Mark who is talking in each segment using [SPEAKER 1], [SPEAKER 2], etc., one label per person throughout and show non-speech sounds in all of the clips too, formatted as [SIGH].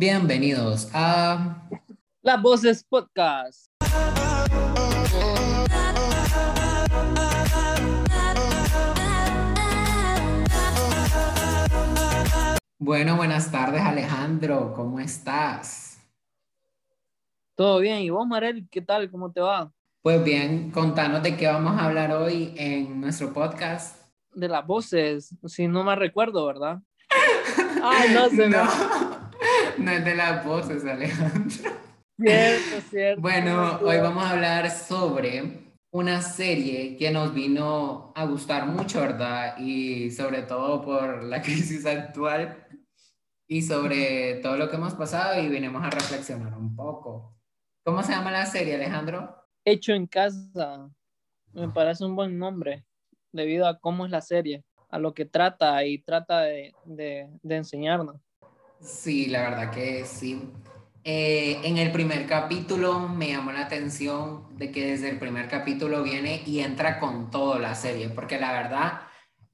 [SPEAKER 1] Bienvenidos a
[SPEAKER 2] Las Voces Podcast.
[SPEAKER 1] Bueno, buenas tardes Alejandro, ¿cómo estás?
[SPEAKER 2] Todo bien, ¿y vos, Marel, qué tal? ¿Cómo te va?
[SPEAKER 1] Pues bien, contanos de qué vamos a hablar hoy en nuestro podcast.
[SPEAKER 2] De las voces, si no me recuerdo, ¿verdad? Ay, [LAUGHS] no sé.
[SPEAKER 1] No, no es de las voces, Alejandro.
[SPEAKER 2] Cierto, cierto.
[SPEAKER 1] Bueno, hoy vamos a hablar sobre una serie que nos vino a gustar mucho, ¿verdad? Y sobre todo por la [LAUGHS] crisis actual y sobre todo lo que hemos pasado y venimos a reflexionar un poco. ¿Cómo se llama la serie, Alejandro?
[SPEAKER 2] Hecho en casa. Me parece un buen nombre debido a cómo es la serie, a lo que trata y trata de, de, de enseñarnos.
[SPEAKER 1] Sí, la verdad que sí. Eh, en el primer capítulo me llamó la atención de que desde el primer capítulo viene y entra con todo la serie, porque la verdad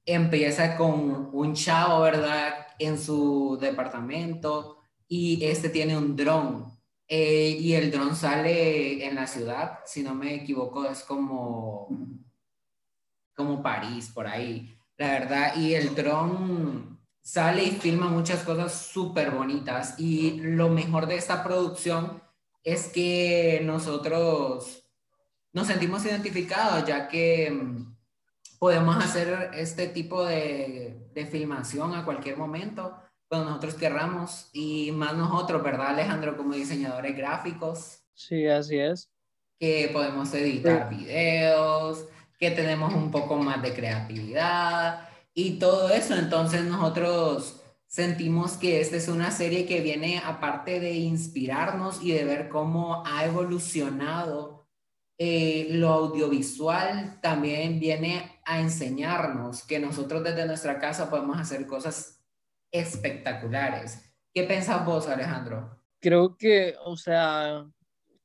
[SPEAKER 1] empieza con un chavo, ¿verdad? En su departamento y este tiene un dron. Eh, y el dron sale en la ciudad, si no me equivoco, es como, como París, por ahí, la verdad. Y el dron sale y filma muchas cosas súper bonitas. Y lo mejor de esta producción es que nosotros nos sentimos identificados, ya que mm, podemos hacer este tipo de, de filmación a cualquier momento cuando nosotros querramos y más nosotros, ¿verdad, Alejandro? Como diseñadores gráficos.
[SPEAKER 2] Sí, así es.
[SPEAKER 1] Que podemos editar sí. videos, que tenemos un poco más de creatividad y todo eso. Entonces nosotros sentimos que esta es una serie que viene aparte de inspirarnos y de ver cómo ha evolucionado eh, lo audiovisual, también viene a enseñarnos que nosotros desde nuestra casa podemos hacer cosas espectaculares. ¿Qué pensás vos, Alejandro?
[SPEAKER 2] Creo que, o sea,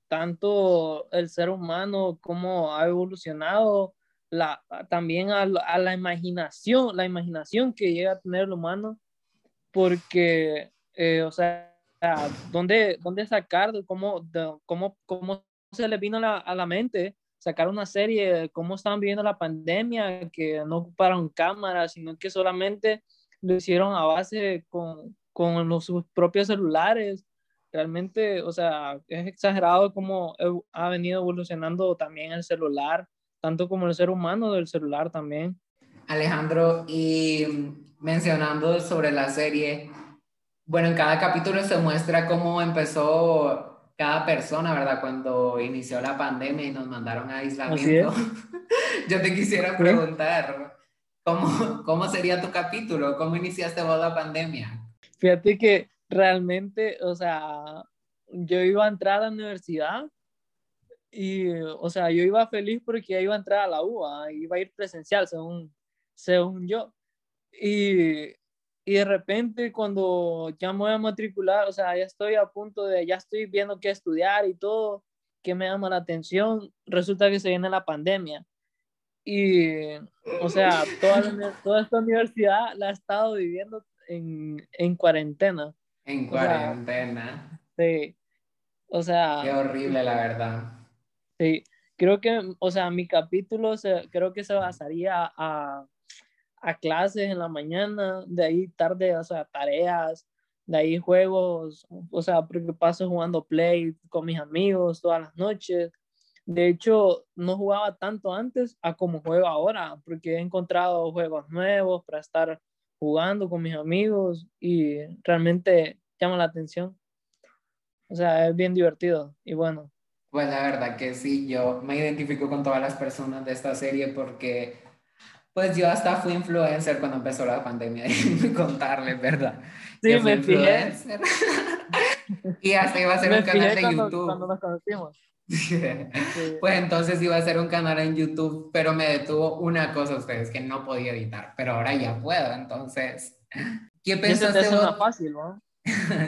[SPEAKER 2] tanto el ser humano como ha evolucionado, la, también a, la imaginación, la imaginación que llega a tener el humano, porque, eh, o sea, ¿dónde, dónde sacar, cómo, de, cómo, cómo se le vino a la, mente sacar una serie de cómo estaban viviendo la pandemia, que no ocuparon cámaras, sino que solamente lo hicieron a base con, con los, sus propios celulares. Realmente, o sea, es exagerado cómo ha venido evolucionando también el celular, tanto como el ser humano del celular también.
[SPEAKER 1] Alejandro, y mencionando sobre la serie, bueno, en cada capítulo se muestra cómo empezó cada persona, ¿verdad? Cuando inició la pandemia y nos mandaron a aislamiento. [LAUGHS] Yo te quisiera preguntar, ¿cómo, ¿cómo sería tu capítulo? ¿Cómo iniciaste vos la pandemia?
[SPEAKER 2] Fíjate que realmente, o sea, yo iba a entrar a la universidad y, o sea, yo iba feliz porque ya iba a entrar a la UA, iba a ir presencial, según, según yo. Y, y de repente cuando ya me voy a matricular, o sea, ya estoy a punto de, ya estoy viendo qué estudiar y todo, qué me llama la atención, resulta que se viene la pandemia. Y, o sea, toda, la, toda esta universidad la he estado viviendo en, en cuarentena.
[SPEAKER 1] En cuarentena.
[SPEAKER 2] O sea, sí. O sea.
[SPEAKER 1] Qué horrible, la verdad.
[SPEAKER 2] Sí. Creo que, o sea, mi capítulo se, creo que se basaría a, a clases en la mañana, de ahí tarde, o sea, tareas, de ahí juegos, o sea, porque paso jugando play con mis amigos todas las noches. De hecho, no jugaba tanto antes a como juego ahora, porque he encontrado juegos nuevos para estar jugando con mis amigos y realmente llama la atención. O sea, es bien divertido y bueno.
[SPEAKER 1] Pues la verdad que sí, yo me identifico con todas las personas de esta serie porque pues yo hasta fui influencer cuando empezó la pandemia, [LAUGHS] y contarles, ¿verdad?
[SPEAKER 2] Sí, me fijé. [LAUGHS]
[SPEAKER 1] y hasta iba a ser
[SPEAKER 2] me
[SPEAKER 1] un canal de
[SPEAKER 2] cuando,
[SPEAKER 1] YouTube.
[SPEAKER 2] Cuando nos conocimos. [LAUGHS]
[SPEAKER 1] Pues entonces iba a ser un canal en YouTube, pero me detuvo una cosa ustedes, que no podía editar, pero ahora ya puedo, entonces... ¿Qué pensaste
[SPEAKER 2] es
[SPEAKER 1] vos?
[SPEAKER 2] fácil, ¿no?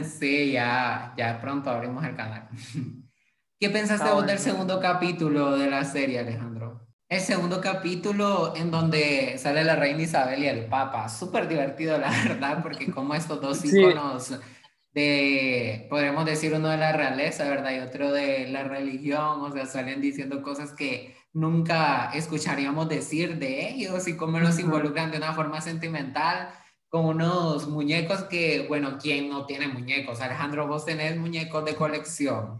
[SPEAKER 1] sí, ya, ya pronto abrimos el canal. ¿Qué pensaste vos del segundo capítulo de la serie, Alejandro? El segundo capítulo en donde sale la reina Isabel y el papa. Súper divertido, la [LAUGHS] verdad, porque como estos dos
[SPEAKER 2] Sí.
[SPEAKER 1] íconos de, podremos decir, uno de la realeza, ¿verdad? Y otro de la religión, o sea, salen diciendo cosas que nunca escucharíamos decir de ellos y cómo los involucran de una forma sentimental con unos muñecos que, bueno, ¿quién no tiene muñecos? Alejandro, vos tenés muñecos de colección.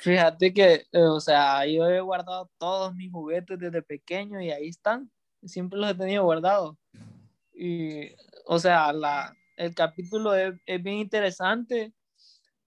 [SPEAKER 2] Fíjate que, eh, o sea, yo he guardado todos mis juguetes desde pequeño y ahí están. Siempre los he tenido guardados. Y, o sea, la, el capítulo es, es, bien interesante.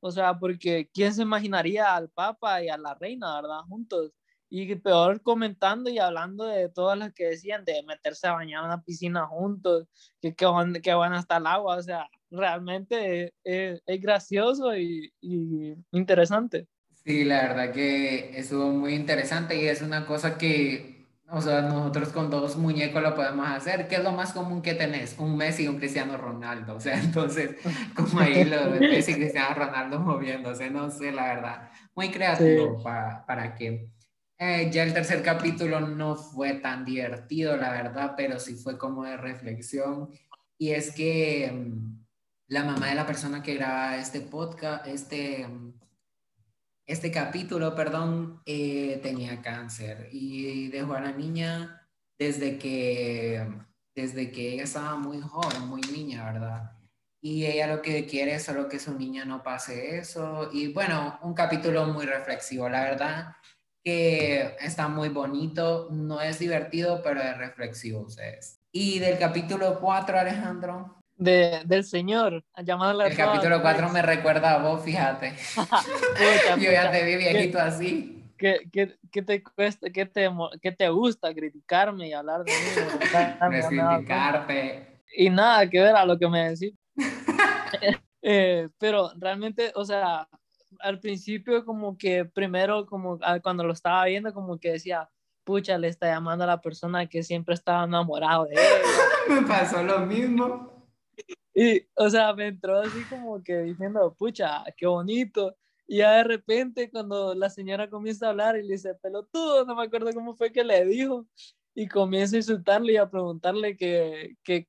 [SPEAKER 2] O sea, porque ¿quién se imaginaría al Papa y a la Reina, verdad? Juntos. Y peor comentando y hablando de todas las que decían de meterse a bañar en una piscina juntos, que, que, van, que van hasta el agua. O sea, realmente es, es gracioso y, y interesante.
[SPEAKER 1] Sí, la verdad que estuvo muy interesante y es una cosa que, o sea, nosotros con dos muñecos lo podemos hacer. ¿Qué es lo más común que tenés? Un Messi y un Cristiano Ronaldo. O sea, [LAUGHS] entonces, como ahí lo de Messi y Cristiano Ronaldo moviéndose, no sé, la verdad. Muy creativo para, para que... Eh, ya el tercer capítulo no fue tan divertido, la verdad, pero sí fue como de reflexión. Y es que mm, la mamá de la persona que graba este podcast, este mm, este capítulo, perdón, eh, tenía cáncer y dejó a la niña desde que, desde que ella estaba muy joven, muy niña, ¿verdad? Y ella lo que quiere es solo que su niña no pase eso. Y bueno, un capítulo muy reflexivo, la verdad que está muy bonito, no es divertido, pero es reflexivo ustedes. Y del capítulo 4, Alejandro,
[SPEAKER 2] de, del Señor, llamado
[SPEAKER 1] El capítulo 4 me recuerda a vos, fíjate. [LAUGHS] Yo ya te vi viejito así.
[SPEAKER 2] ¿Qué, qué, qué te cuesta, qué te, qué te gusta criticarme y hablar de mí? criticarte. Y nada que ver a lo que me decís. [LAUGHS] eh, pero realmente, o sea, al principio como que primero, como cuando lo estaba viendo, como que decía, pucha, le está llamando a la persona que siempre estaba enamorado de él. [LAUGHS]
[SPEAKER 1] me pasó lo mismo.
[SPEAKER 2] Y, o sea, me entró así como que diciendo, pucha, qué bonito. Y ya de repente, cuando la señora comienza a hablar y le dice, pelotudo, no me acuerdo cómo fue que le dijo, y comienza a insultarle y a preguntarle que, que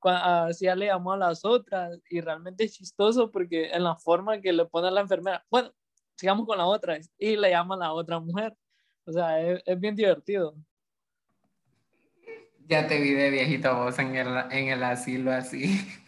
[SPEAKER 2] si ya le llamó a las otras. Y realmente es chistoso porque en la forma que le pone a la enfermera, bueno, sigamos con la otra, y le llama a la otra mujer. O sea, es, es bien divertido.
[SPEAKER 1] Ya te vi de viejito vos en el, en el asilo así. [LAUGHS]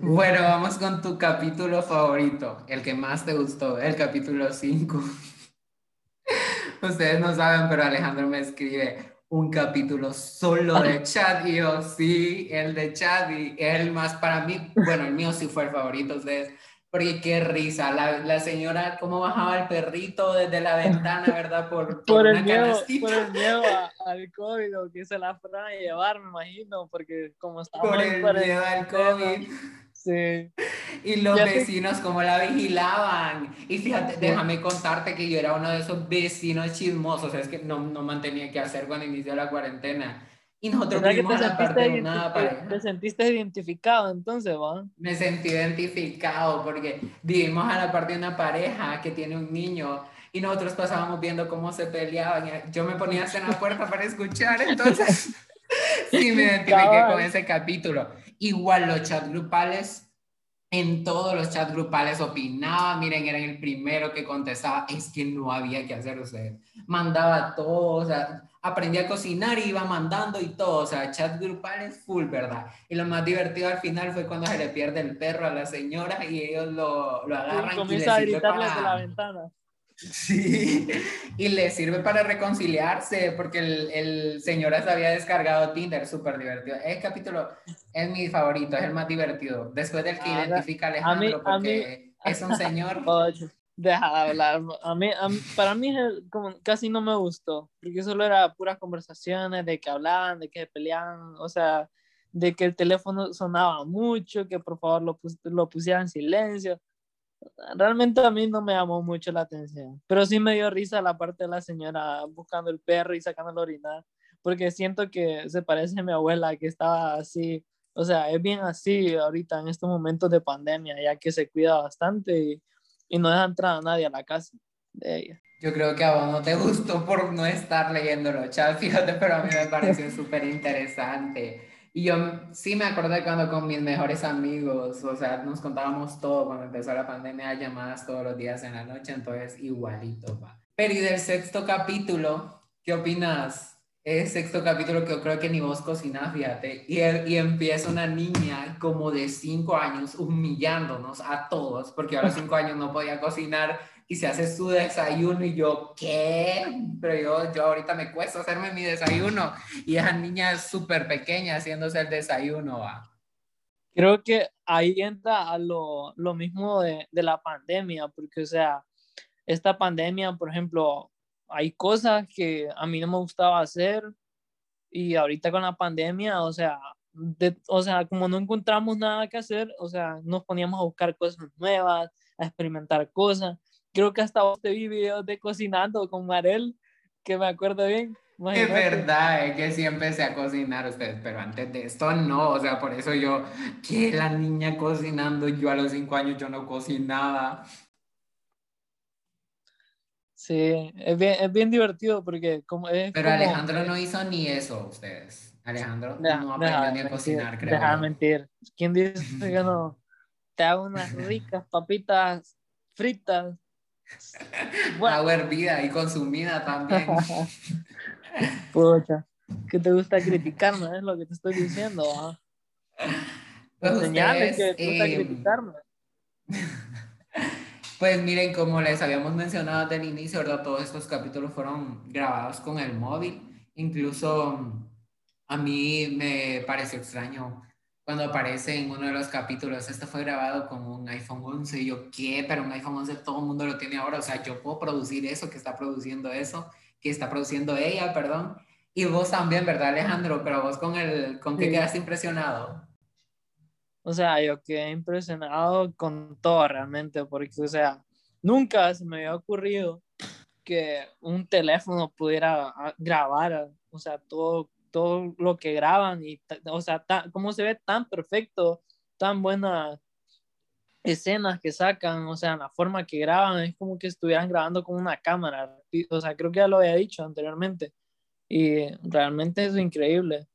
[SPEAKER 1] bueno, vamos con tu capítulo favorito, el que más te gustó, el capítulo 5. [LAUGHS] Ustedes no saben, pero Alejandro me escribe un capítulo solo de [LAUGHS] chat y yo, sí, el de chat y el más para mí, bueno, el mío sí fue el favorito, ustedes porque qué risa, la, la, señora cómo bajaba el perrito desde la ventana, ¿verdad? Por, [LAUGHS]
[SPEAKER 2] por, el, miedo, por el miedo al COVID, o que se la fueron a llevar, me imagino, porque como estaba...
[SPEAKER 1] Por el miedo al COVID.
[SPEAKER 2] Sí.
[SPEAKER 1] Y los vecinos cómo la vigilaban. Y fíjate, déjame contarte que yo era uno de esos vecinos chismosos, es que no, no mantenía qué hacer cuando inició la cuarentena y nosotros vivimos
[SPEAKER 2] te, sentiste te sentiste identificado entonces, ¿va?
[SPEAKER 1] Me sentí identificado porque vivimos a la parte de una pareja que tiene un niño y nosotros pasábamos viendo cómo se peleaban. Yo me ponía hasta en la puerta para escuchar, entonces [LAUGHS] sí me identifiqué con ese capítulo. Igual los chat grupales, en todos los chat grupales opinaba, miren, era el primero que contestaba, es que no había que hacer usted. Mandaba todo, o sea, aprendí a cocinar y iba mandando y todo, o sea, chat grupal es full, ¿verdad? Y lo más divertido al final fue cuando se le pierde el perro a la señora y ellos lo, lo agarran y,
[SPEAKER 2] comienza a gritarle para... la ventana.
[SPEAKER 1] Sí, [LAUGHS] y le sirve para reconciliarse porque el, el señor se había descargado Tinder, súper divertido. El capítulo es mi favorito, es el más divertido. Después del que ah, identifica a Alejandro, porque es un señor. [LAUGHS]
[SPEAKER 2] Deja de hablar. A mí, para mí como, casi no me gustó, porque solo era puras conversaciones de que hablaban, de que peleaban, o sea, de que el teléfono sonaba mucho, que por favor lo, lo pusieran en silencio. Realmente a mí no me llamó mucho la atención, pero sí me dio risa la parte de la señora buscando el perro y sacando la orinar, porque siento que se parece a mi abuela que estaba así, o sea, es bien así ahorita en estos momentos de pandemia, ya que se cuida bastante y y no deja entrar a nadie a la casa de ella.
[SPEAKER 1] Yo creo que a vos no te gustó por no estar leyéndolo, chat, fíjate, pero a mí me pareció [LAUGHS] súper interesante. Y yo sí me de cuando con mis mejores amigos, o sea, nos contábamos todo cuando empezó la pandemia, llamadas todos los días en la noche, entonces igualito va. Pero y del sexto capítulo, ¿qué opinas? Es sexto capítulo que yo creo que ni vos cocinás, fíjate. Y, y empieza una niña como de cinco años humillándonos a todos, porque a los cinco años no podía cocinar y se hace su desayuno y yo, ¿qué? Pero yo, yo ahorita me cuesta hacerme mi desayuno y esa niña es súper pequeña haciéndose el desayuno. ¿va?
[SPEAKER 2] Creo que ahí entra a lo, lo mismo de, de la pandemia, porque o sea, esta pandemia, por ejemplo, hay cosas que a mí no me gustaba hacer y ahorita con la pandemia, o sea, o sea, como no encontramos nada que hacer, o sea, nos poníamos a buscar cosas nuevas, a experimentar cosas. Creo que hasta vos te vi videos de cocinando con Marel, que me acuerdo bien.
[SPEAKER 1] Es verdad, es que sí empecé a cocinar ustedes, pero antes de esto no, o sea, por eso yo, que la niña cocinando, yo a los cinco años yo no cocinaba.
[SPEAKER 2] Sí, es bien, es bien divertido porque como es
[SPEAKER 1] Pero Alejandro no hizo ni eso, ustedes. Alejandro no aprendió ni a cocinar, creo.
[SPEAKER 2] Deja mentir. ¿Quién dice que no? [LAUGHS] Te hago unas ricas papitas fritas. [LAUGHS]
[SPEAKER 1] Agua hervida y consumida también. [LAUGHS]
[SPEAKER 2] Pucha, que te gusta criticarme, es lo que te estoy diciendo. ¿ah? Pues Señales que te gusta
[SPEAKER 1] eh, criticarme. Pues miren, como les habíamos mencionado desde el inicio, ¿verdad? Todos estos capítulos fueron grabados con el móvil. Incluso a mí me pareció extraño cuando aparece en uno de los capítulos, este fue grabado con un iPhone 11. Y yo, ¿qué? Pero un iPhone 11 todo el mundo lo tiene ahora. O sea, yo puedo producir eso, que está produciendo eso, que está produciendo ella, perdón. Y vos también, ¿verdad, Alejandro? Pero vos con el, ¿con qué quedaste impresionado?
[SPEAKER 2] O sea, yo quedé impresionado con todo realmente, porque, o sea, nunca se me había ocurrido que un teléfono pudiera ah, grabar, o sea, todo, todo lo que graban y, o sea, cómo se ve tan perfecto, tan buenas escenas que sacan, o sea, la forma que graban, es como que estuvieran grabando con una cámara, o sea, creo que ya lo había dicho anteriormente, y realmente es increíble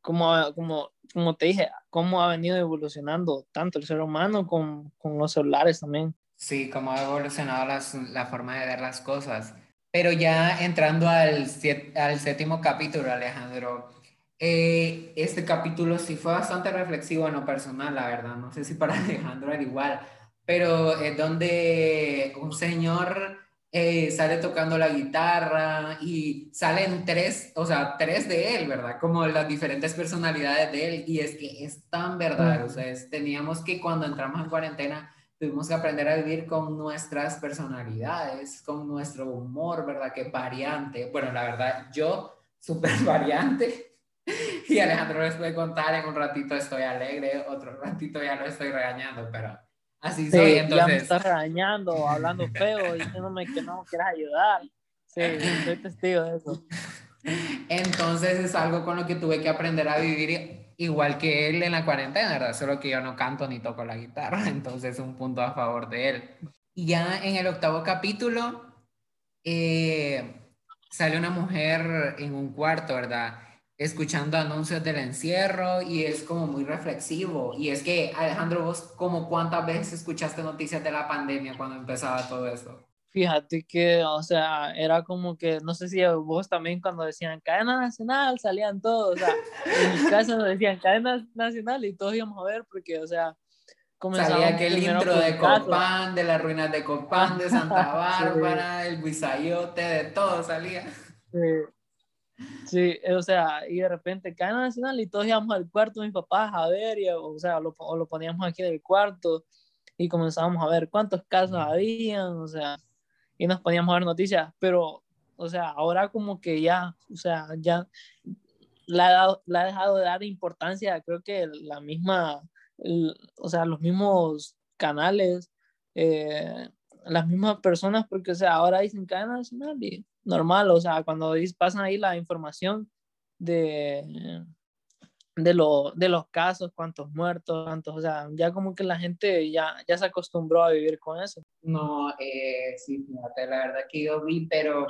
[SPEAKER 2] como, como, como te dije, cómo ha venido evolucionando tanto el ser humano con, con los celulares también.
[SPEAKER 1] Sí, cómo ha evolucionado las, la forma de ver las cosas. Pero ya entrando al, al séptimo capítulo, Alejandro, eh, este capítulo sí fue bastante reflexivo en lo personal, la verdad. No sé si para [LAUGHS] Alejandro era igual, pero es donde un señor eh, sale tocando la guitarra y salen tres, o sea, tres de él, ¿verdad? Como las diferentes personalidades de él y es que es tan verdad, o sea, teníamos que cuando entramos en cuarentena tuvimos que aprender a vivir con nuestras personalidades, con nuestro humor, ¿verdad? Que variante, bueno, la verdad, yo súper [LAUGHS] variante y Alejandro les puede contar, en un ratito estoy alegre, otro ratito ya lo estoy regañando, pero Así soy, entonces.
[SPEAKER 2] Ya me estás regañando, hablando feo, [LAUGHS] diciéndome que no quieres ayudar. Sí, soy testigo de eso.
[SPEAKER 1] Entonces es algo con lo que tuve que aprender a vivir igual que él en la cuarentena, ¿verdad? Solo que yo no canto ni toco la guitarra, [LAUGHS] entonces un punto a favor de él. Y ya en el octavo capítulo eh, sale una mujer en un cuarto, ¿verdad? Escuchando anuncios del encierro y es como muy reflexivo. Y es que, Alejandro, vos como cuántas veces escuchaste noticias de la pandemia cuando empezaba todo eso?
[SPEAKER 2] Fíjate que, o sea, era como que, no sé si vos también cuando decían cadena nacional salían todos, o sea, en mi [LAUGHS] casa nos decían cadena nacional y todos íbamos a ver porque, o sea,
[SPEAKER 1] Salía aquel intro de Copán, de las ruinas de Copán, de Santa [LAUGHS] Bárbara, el Guisayote, de todo salía.
[SPEAKER 2] Sí. Sí, o sea, y de repente cae nacional y todos íbamos al cuarto de mis papás a ver, y, o sea, lo, lo poníamos aquí en el cuarto y comenzábamos a ver cuántos casos habían, o sea, y nos poníamos a ver noticias, pero, o sea, ahora como que ya, o sea, ya la, ha la ha dejado de dar importancia, creo que la misma, o sea, los mismos canales, eh, las mismas personas, porque, o sea, ahora dicen cadena nacional y normal, o sea, cuando pasan ahí la información de, de, lo, de los casos, cuántos muertos, cuántos, o sea, ya como que la gente ya, ya se acostumbró a vivir con eso.
[SPEAKER 1] No, eh, sí, fíjate, la verdad que yo vi, pero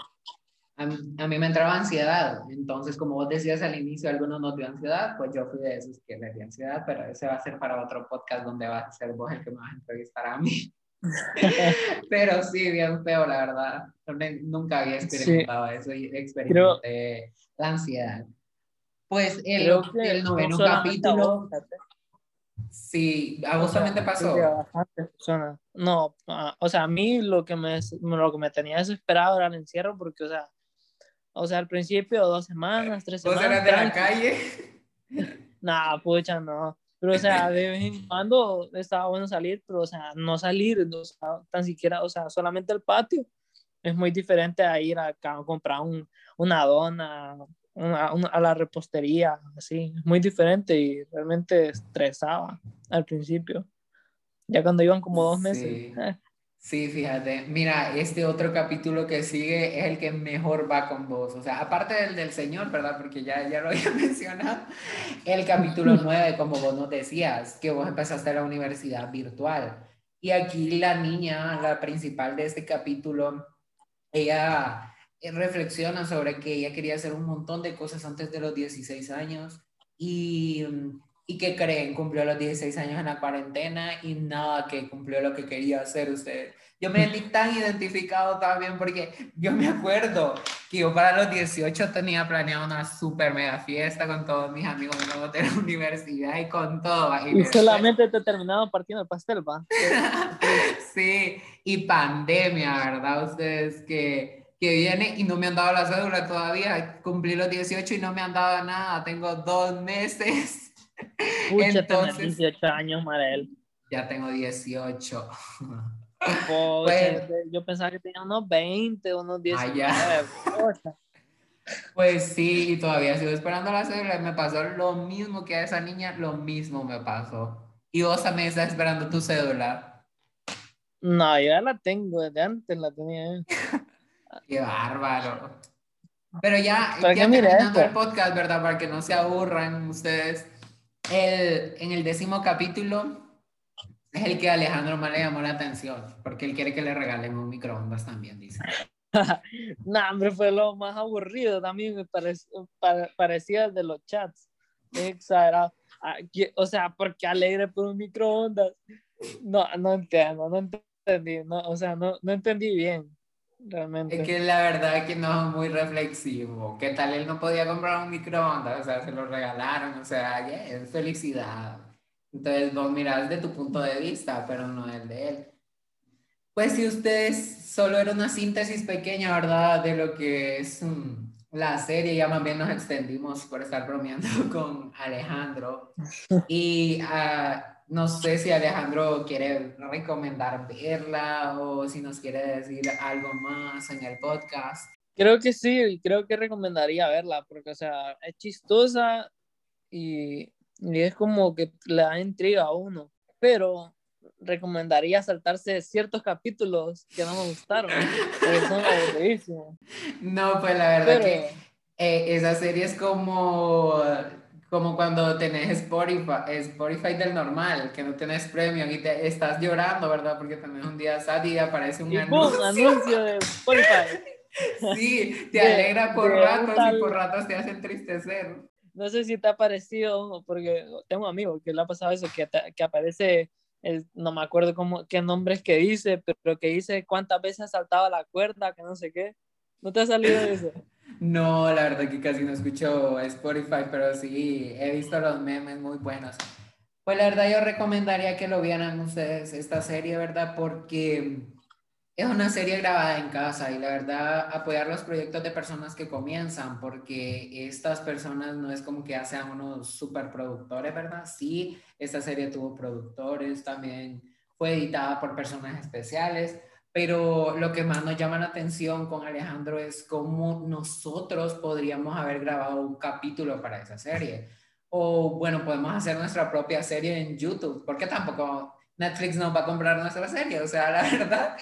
[SPEAKER 1] a, mí me entraba ansiedad. Entonces, como vos decías al inicio, algunos no dio ansiedad, pues yo fui de esos que le dio ansiedad, pero ese va a ser para otro podcast donde vas a ser vos el que me vas a entrevistar a mí. [LAUGHS] pero sí, bien feo, la verdad. Nunca había experimentado eso y experimenté la ansiedad. Pues el, el noveno capítulo. Sí, a vos también te pasó.
[SPEAKER 2] No, o sea, a mí lo que me, lo que me tenía desesperado era el encierro porque, o sea, o sea, al principio dos semanas, tres semanas.
[SPEAKER 1] ¿Vos eras de la calle? [LAUGHS]
[SPEAKER 2] nah, pucha, no. Pero, o sea, de vez en cuando estaba bueno salir, pero, o sea, no salir, no, tan siquiera, o sea, solamente el patio. Es muy diferente a ir a, a comprar un, una dona, a la repostería, así, es muy diferente y realmente estresaba al principio. Ya cuando iban como dos meses. [LAUGHS]
[SPEAKER 1] Sí. fíjate. Mira, este otro capítulo que sigue es el que mejor va con vos. O sea, aparte del del Señor, ¿verdad? Porque ya, ya lo había [LAUGHS] mencionado. El capítulo 9, como vos nos decías, que vos empezaste la universidad virtual. Y aquí la niña, la principal de este capítulo, ella eh, reflexiona sobre que ella quería hacer un montón de cosas antes de los 16 años y, y que creen, cumplió los 16 años en la cuarentena y nada que cumplió lo que quería hacer usted. Yo me sentí tan identificado también porque yo me acuerdo que yo para los 18 tenía planeado una super mega fiesta con todos mis amigos de la [LAUGHS] universidad y con todo.
[SPEAKER 2] Y, solamente te terminaba partiendo el pastel, ¿va? [LAUGHS]
[SPEAKER 1] sí, y pandemia, ¿verdad? Ustedes que que viene y no me han dado la cédula todavía. Cumplí los 18 y no me han dado nada. Tengo dos meses.
[SPEAKER 2] Pucha, Entonces, 18 años, Marel.
[SPEAKER 1] Ya tengo 18.
[SPEAKER 2] pues, yo pensaba que tenía unos 20, unos 19. Ah,
[SPEAKER 1] pues sí, y todavía sigo esperando la cédula. Me pasó lo mismo que a esa niña, lo mismo me pasó. Y vos también estás esperando tu cédula.
[SPEAKER 2] No, ya la tengo, desde antes la tenía. [LAUGHS]
[SPEAKER 1] Qué bárbaro. Pero ya, ya terminando el podcast, ¿verdad? Para que no se aburran ustedes. El, en el décimo capítulo es el que Alejandro más le llamó la atención, porque él quiere que le regalen un microondas también, dice. [LAUGHS]
[SPEAKER 2] no, hombre, fue lo más aburrido también, me pareció, parecía el de los chats. Exagerado. Ah, o sea, porque alegre por un microondas. No, no entiendo, no entendí, no, o sea, no, no entendí bien realmente.
[SPEAKER 1] Es que la verdad que no es muy reflexivo. ¿Qué tal él no podía comprar un microondas? O sea, se lo regalaron, o sea, es felicidad. Entonces vos mirás de tu punto de vista, pero no el de él. Pues si ustedes solo era una síntesis pequeña, ¿verdad? De lo que es mm, la serie, ya más bien nos extendimos por estar bromeando [LAUGHS] con Alejandro. Y uh, no sé si Alejandro quiere recomendar verla o si nos quiere decir algo más en el podcast.
[SPEAKER 2] Creo que sí, creo que recomendaría verla porque, o sea, es chistosa y, y es como que le da intriga a uno. Pero recomendaría saltarse ciertos capítulos que no me gustaron, porque son aburridísimos. [LAUGHS]
[SPEAKER 1] No, pues la verdad que eh, esa serie es como como cuando tenés Spotify, Spotify del normal, que no tenés premium y te estás llorando, ¿verdad? Porque tenés un día sad y aparece un
[SPEAKER 2] anuncio. anuncio de Spotify. [LAUGHS]
[SPEAKER 1] sí, te alegra por ratos y por ratos te hace entristecer.
[SPEAKER 2] No sé si te ha parecido, porque tengo un amigo que le ha pasado eso, que, que aparece, el, no me acuerdo cómo, qué nombres que dice, pero que dice cuántas veces ha saltado la cuerda, que no sé qué. ¿No te ha salido eso?
[SPEAKER 1] No, la verdad que casi no escucho Spotify, pero sí, he visto los memes muy buenos. Pues la verdad yo recomendaría que lo vieran ustedes esta serie, ¿verdad? Porque es una serie grabada en casa y la verdad apoyar los proyectos de personas que comienzan, porque estas personas no es como que sean unos superproductores, ¿verdad? Sí, esta serie tuvo productores, también fue editada por personas especiales, pero lo que más nos llama la atención con Alejandro es cómo nosotros podríamos haber grabado un capítulo para esa serie. O bueno, podemos hacer nuestra propia serie en YouTube, porque tampoco Netflix nos va a comprar nuestra serie. O sea, [LAUGHS] la verdad,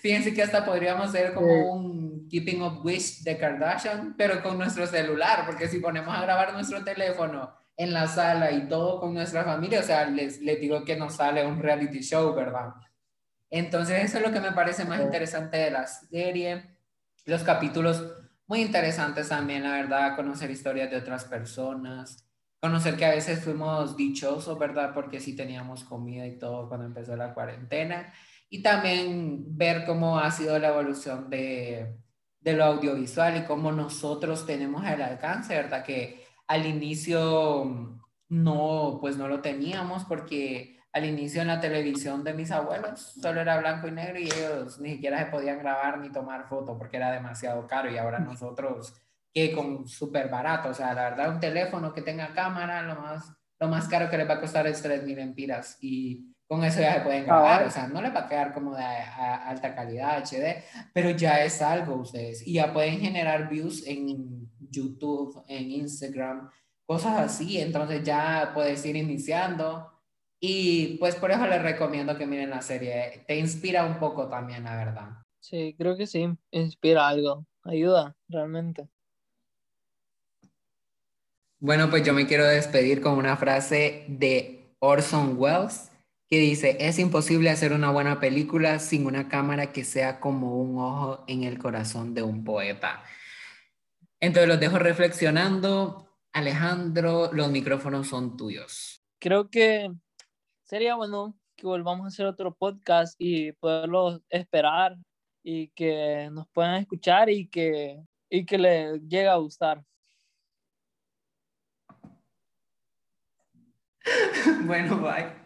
[SPEAKER 1] fíjense que hasta podríamos hacer como un Keeping Up Wish de Kardashian, pero con nuestro celular, porque si ponemos a grabar nuestro teléfono en la sala y todo con nuestra familia, o sea, les, les digo que nos sale un reality show, ¿verdad? Entonces eso es lo que me parece más interesante de la serie. Los capítulos muy interesantes también, la verdad, conocer historias de otras personas, conocer que a veces fuimos dichosos, ¿verdad? Porque sí teníamos comida y todo cuando empezó la cuarentena. Y también ver cómo ha sido la evolución de, de lo audiovisual y cómo nosotros tenemos el alcance, ¿verdad? Que al inicio no, pues no lo teníamos porque al inicio en la televisión de mis abuelos solo era blanco y negro y ellos ni siquiera se podían grabar ni tomar foto porque era demasiado caro y ahora nosotros que con súper barato, o sea, la verdad un teléfono que tenga cámara, lo más, lo más caro que les va a costar es 3.000 empiras y con eso ya se pueden grabar, o sea, no les va a quedar como de alta calidad HD, pero ya es algo ustedes y ya pueden generar views en YouTube, en Instagram, cosas así, entonces ya puedes ir iniciando y pues por eso les recomiendo que miren la serie, te inspira un poco también, la verdad.
[SPEAKER 2] Sí, creo que sí, inspira algo, ayuda realmente.
[SPEAKER 1] Bueno, pues yo me quiero despedir con una frase de Orson Welles que dice, es imposible hacer una buena película sin una cámara que sea como un ojo en el corazón de un poeta. Entonces los dejo reflexionando. Alejandro, los micrófonos son tuyos.
[SPEAKER 2] Creo que sería bueno que volvamos a hacer otro podcast y poderlo esperar y que nos puedan escuchar y que, y que les llegue a gustar. [LAUGHS]
[SPEAKER 1] bueno, bye.